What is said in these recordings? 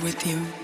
With you.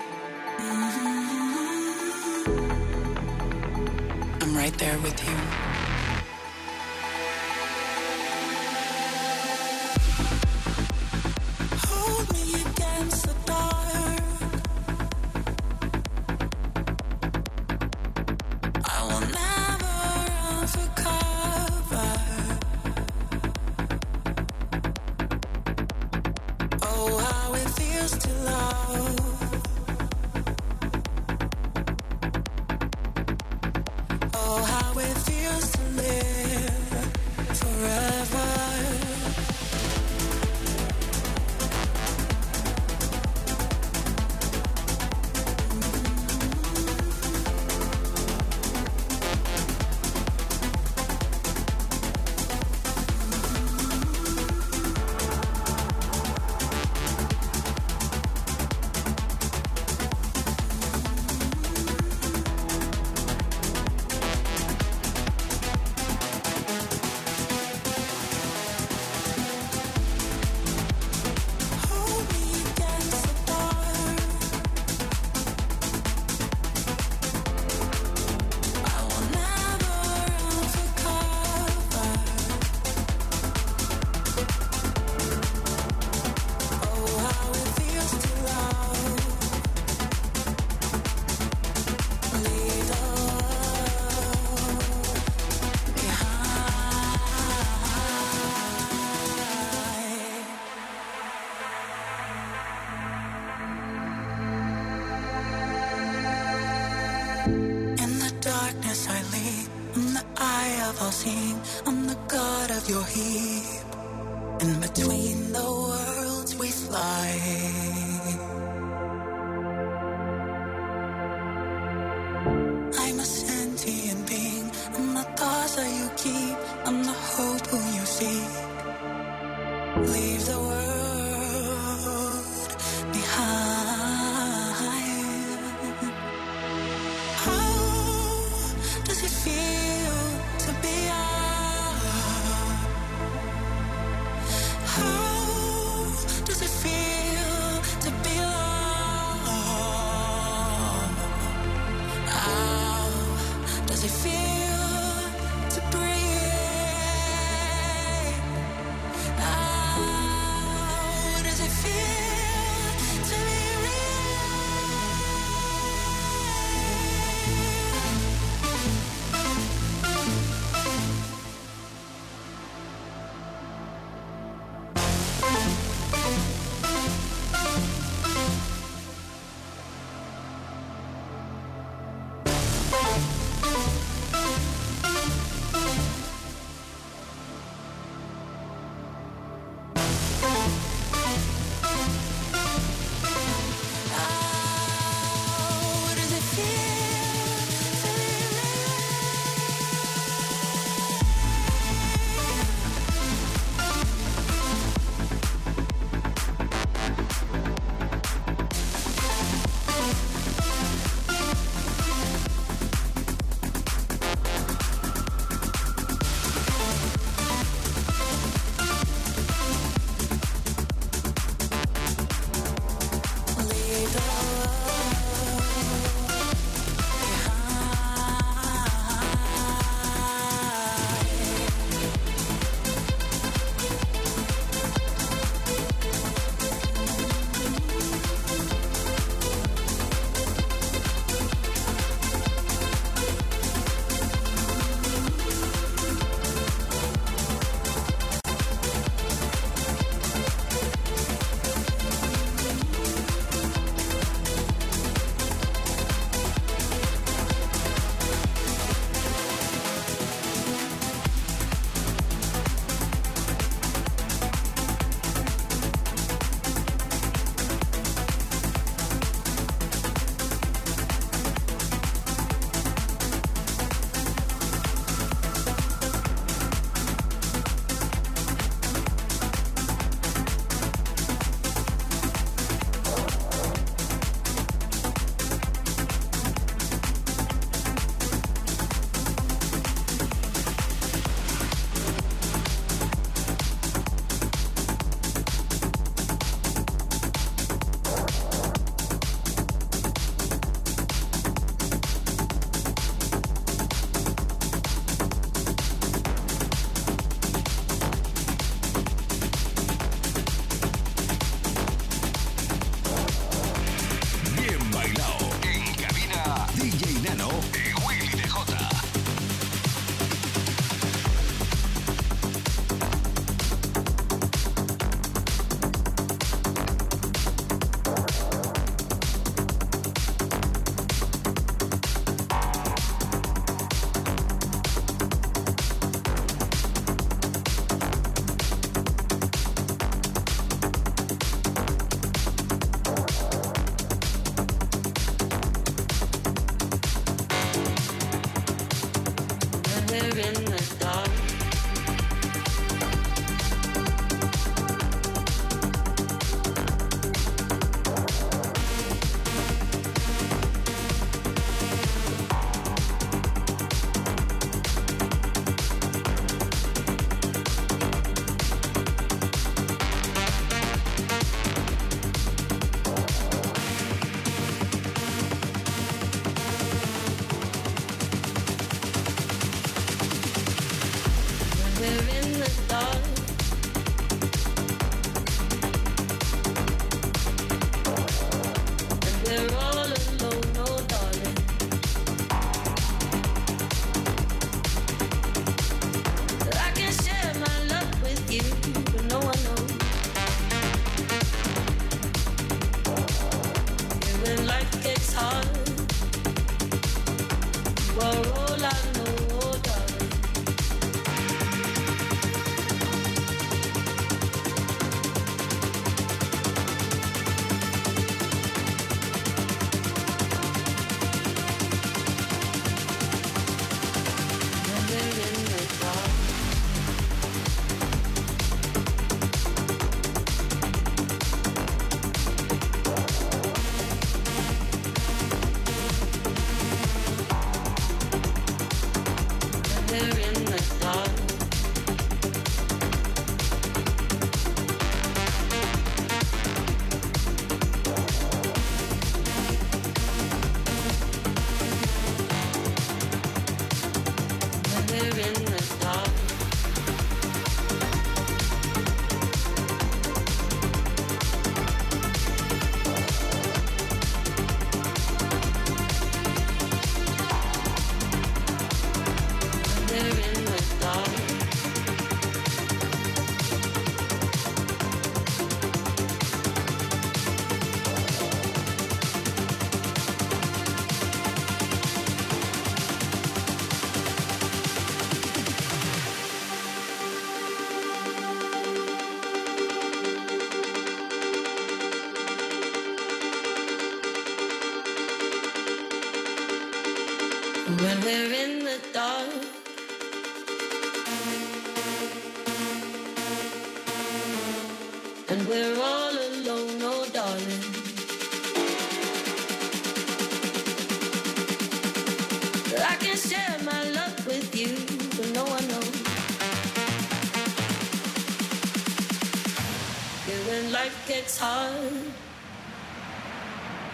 gets hard.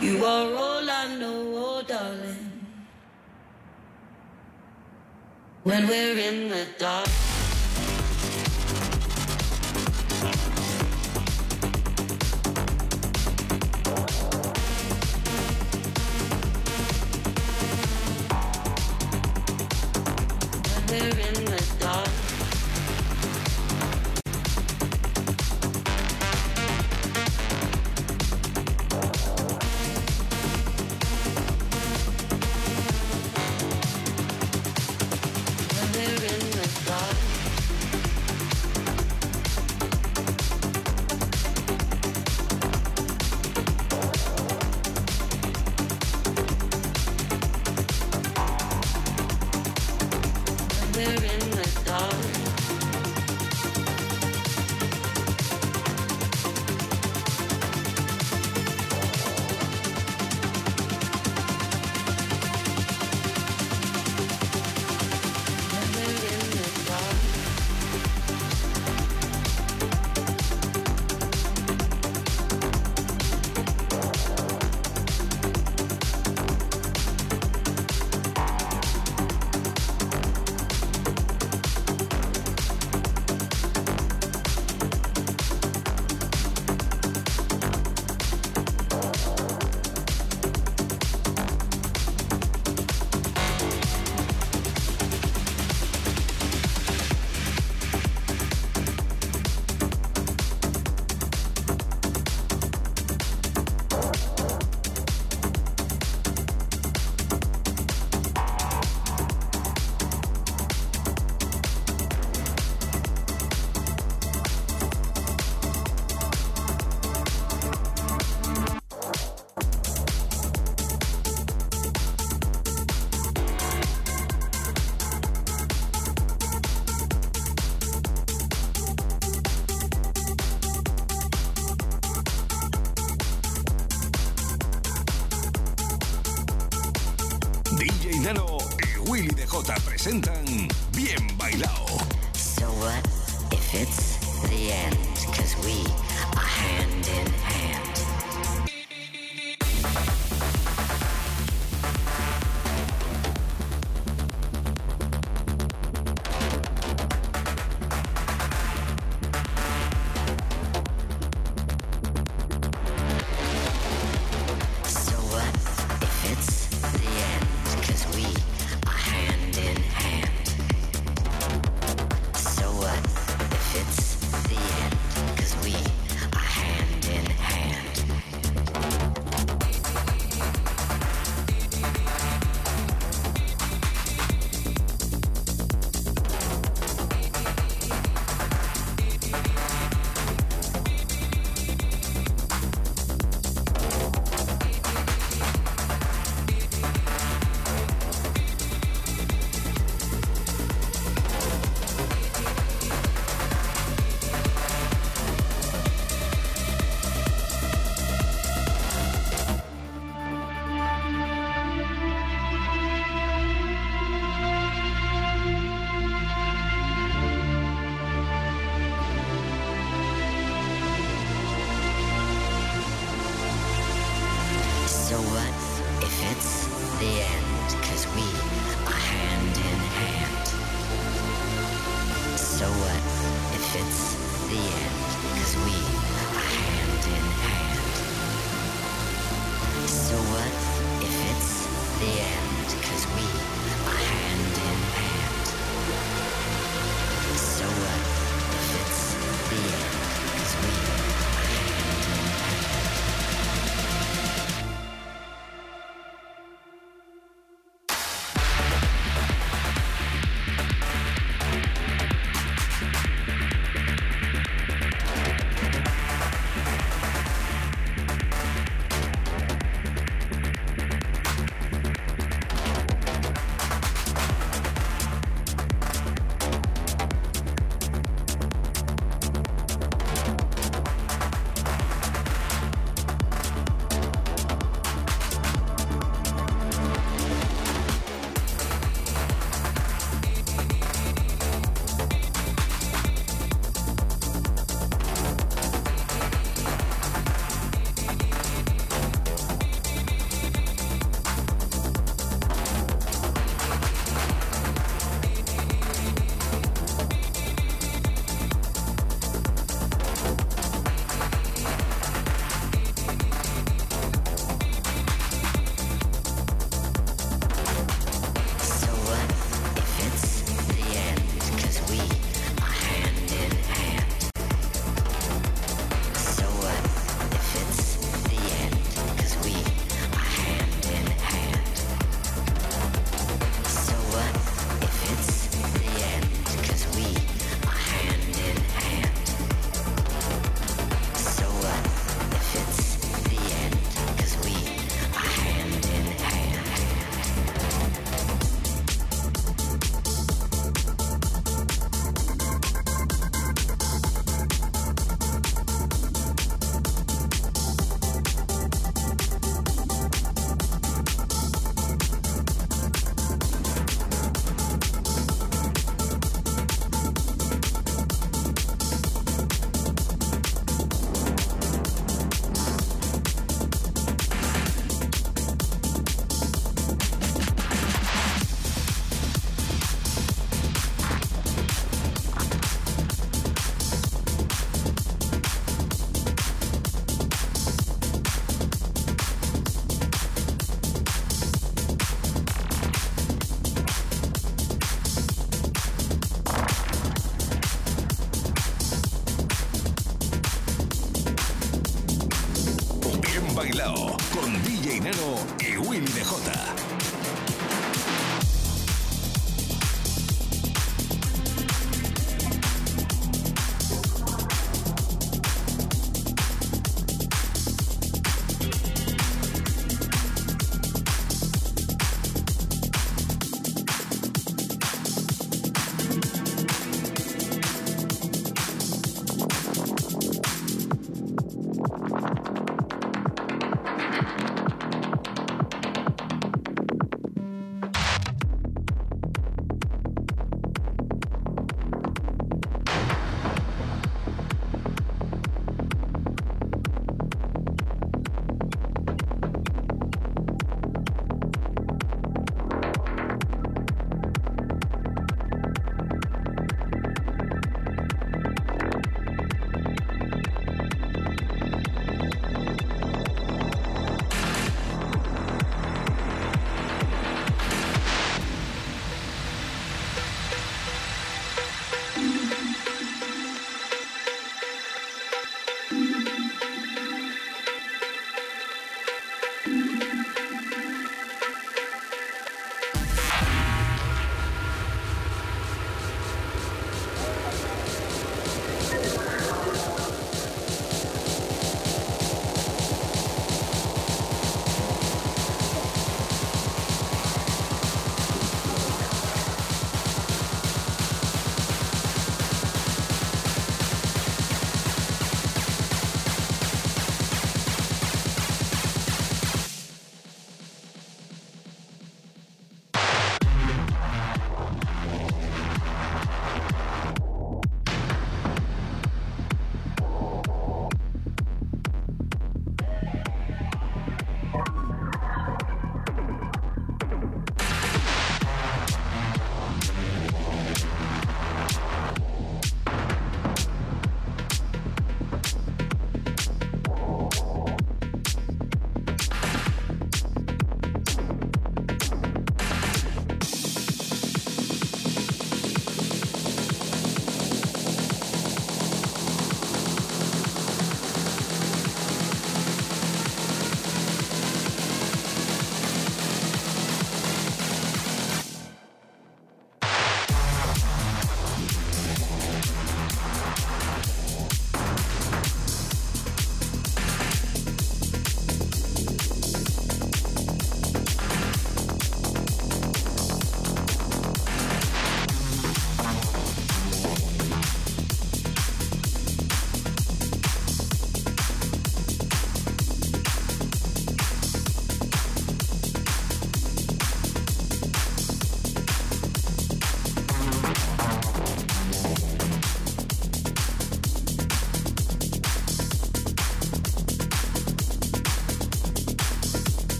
You are all I know, oh darling. When we're in the dark.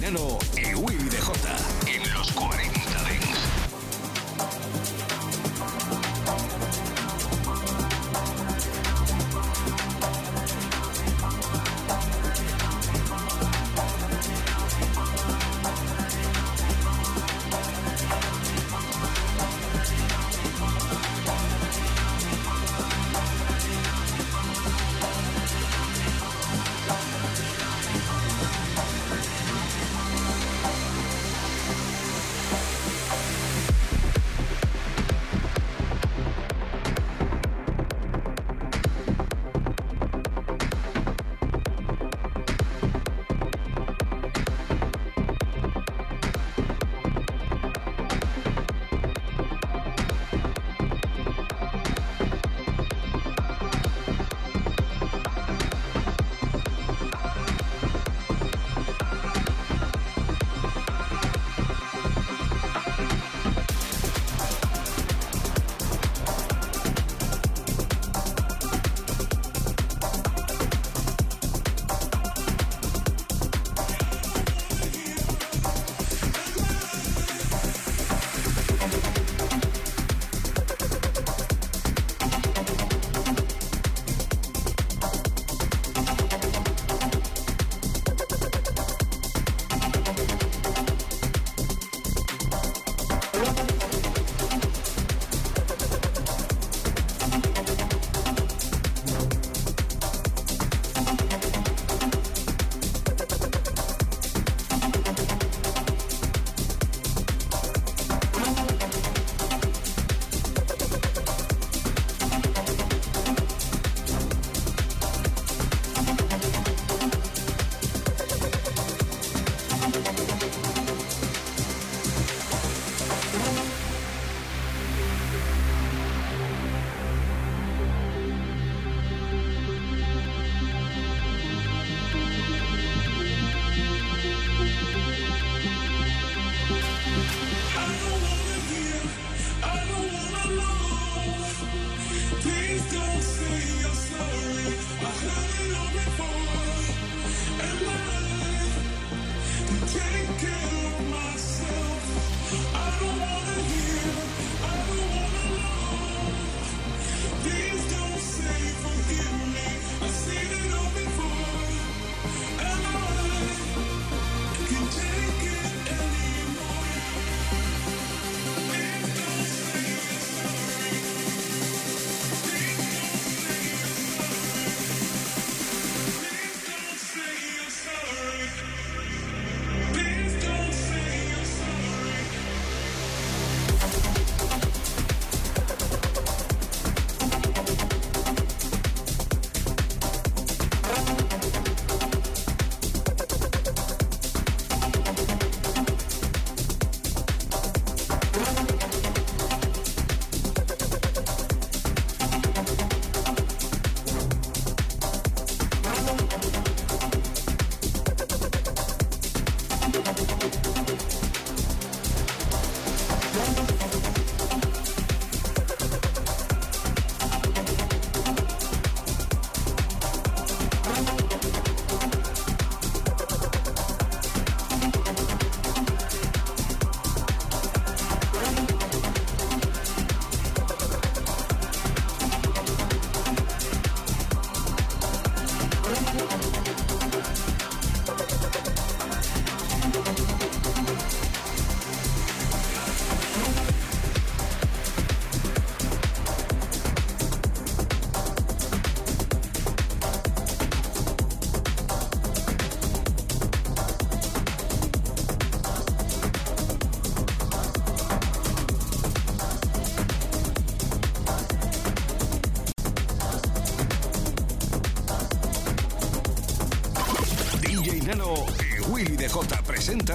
Marinero y Willy DJ en los 40.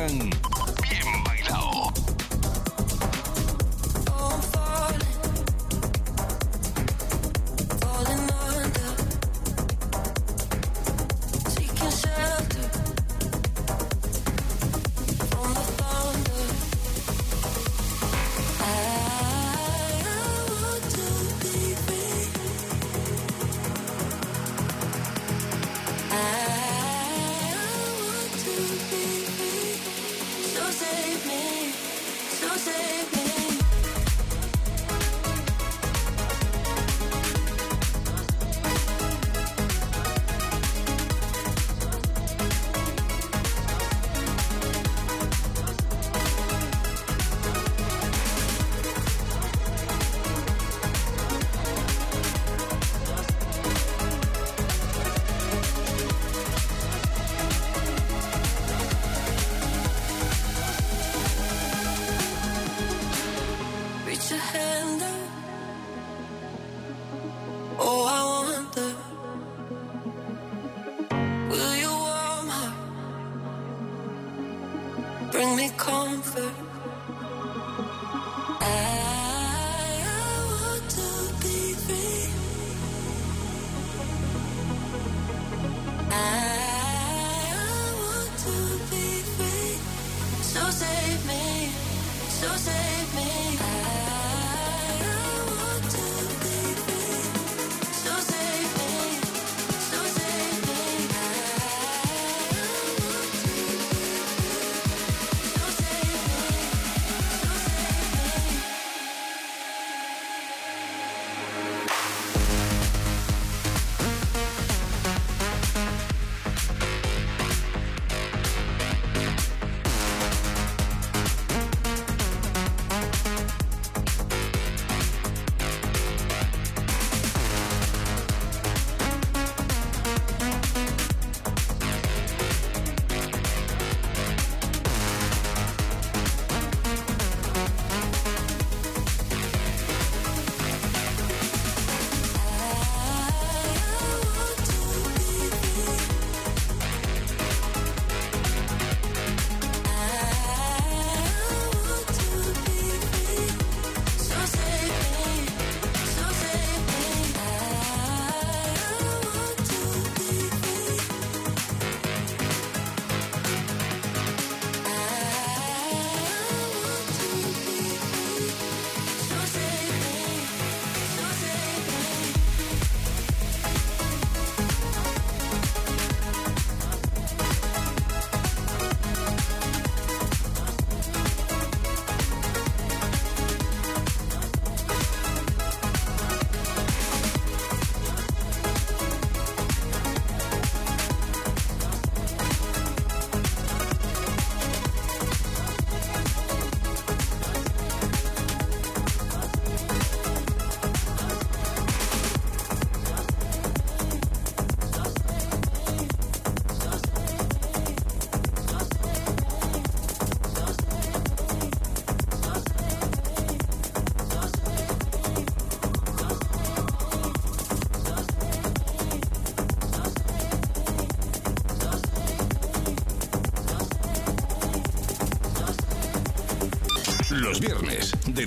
Presentan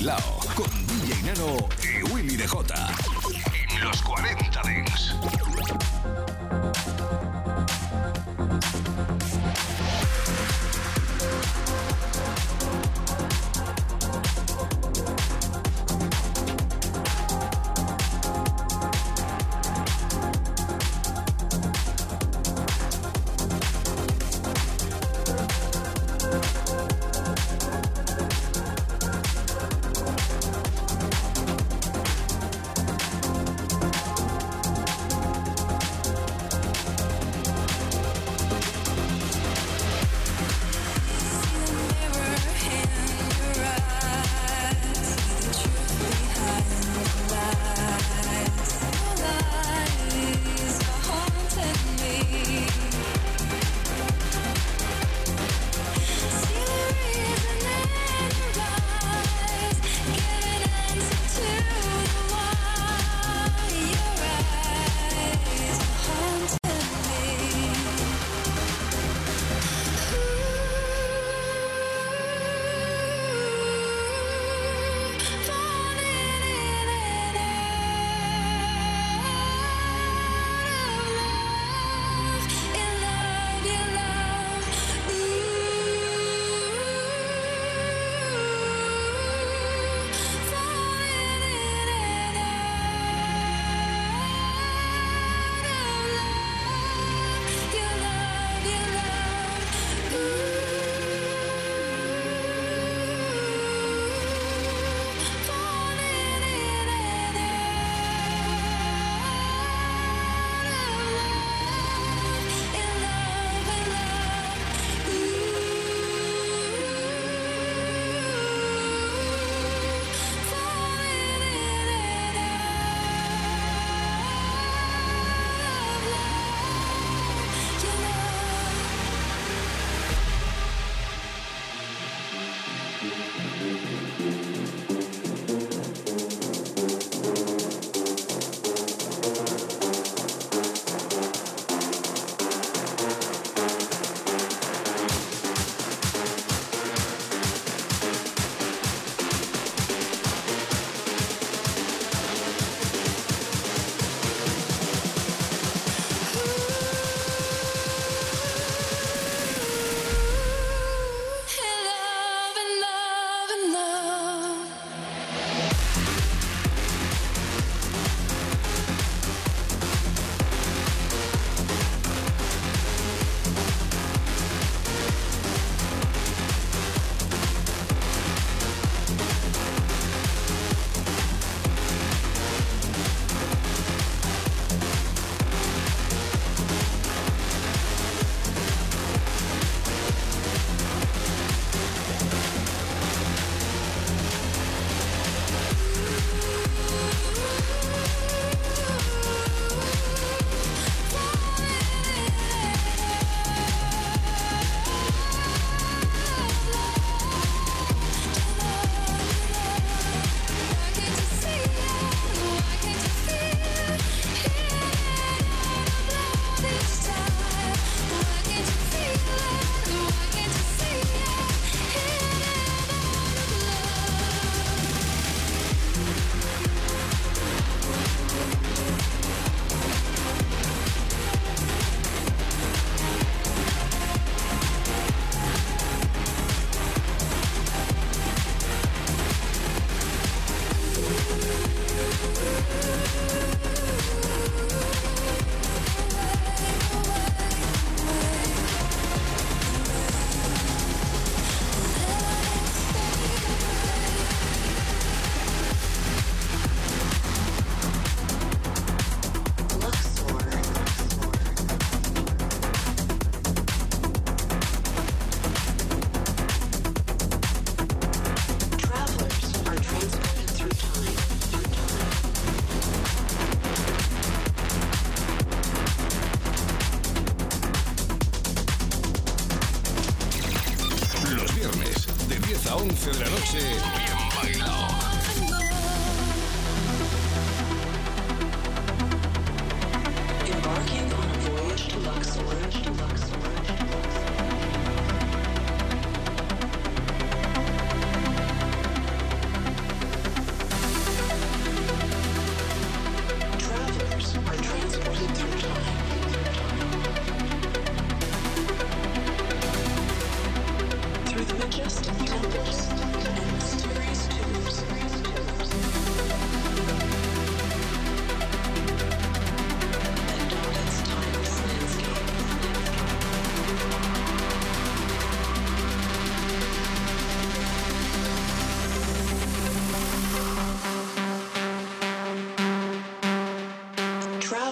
Bailao con DJ Nano y Willy DJ. En los 40 Dings.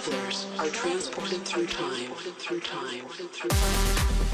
Are transported through time. Through time. through time,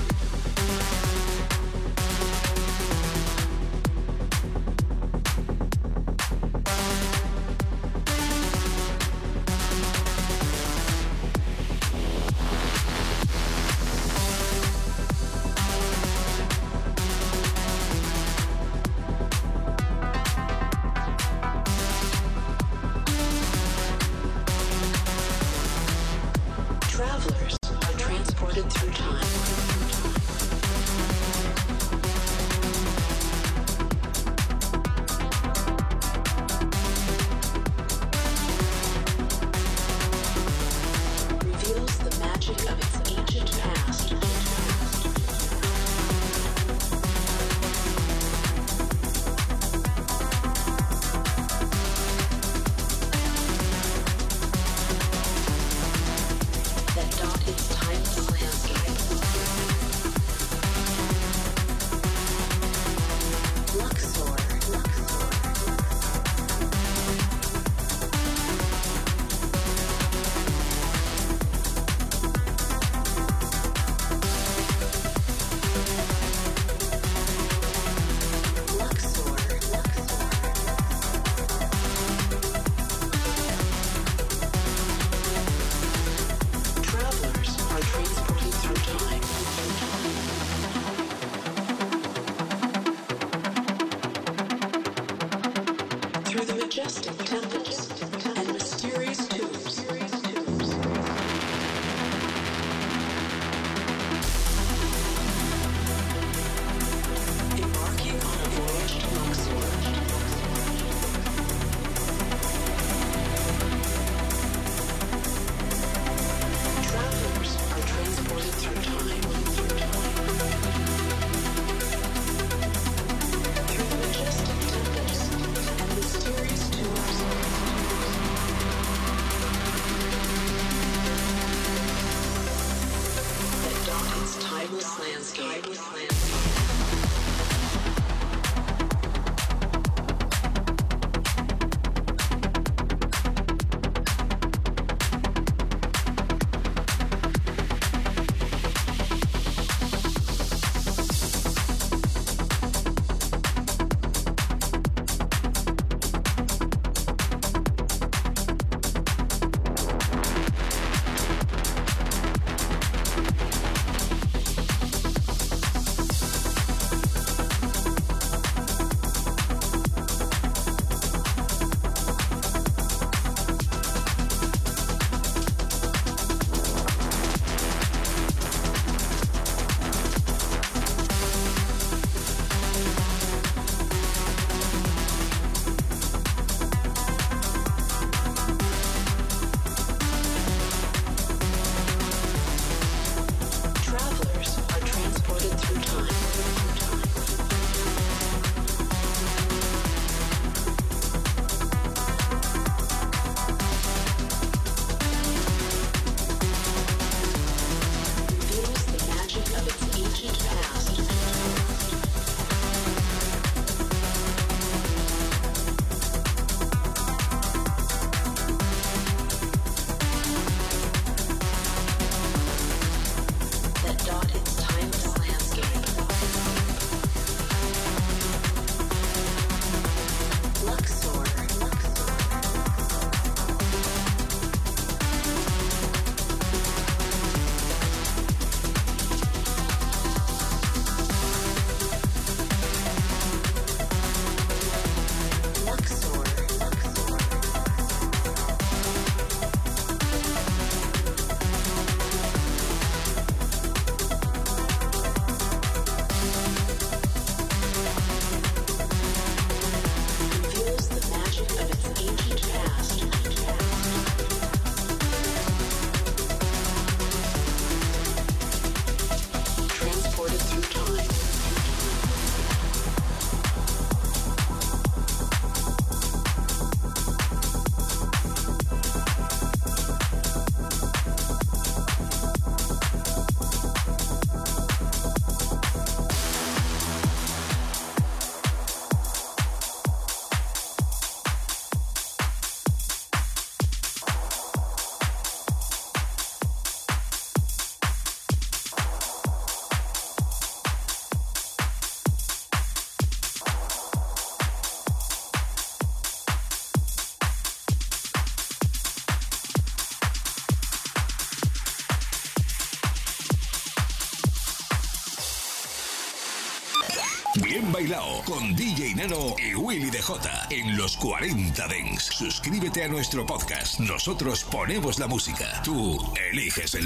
y Willy DJ en los 40 Dents. Suscríbete a nuestro podcast. Nosotros ponemos la música. Tú eliges el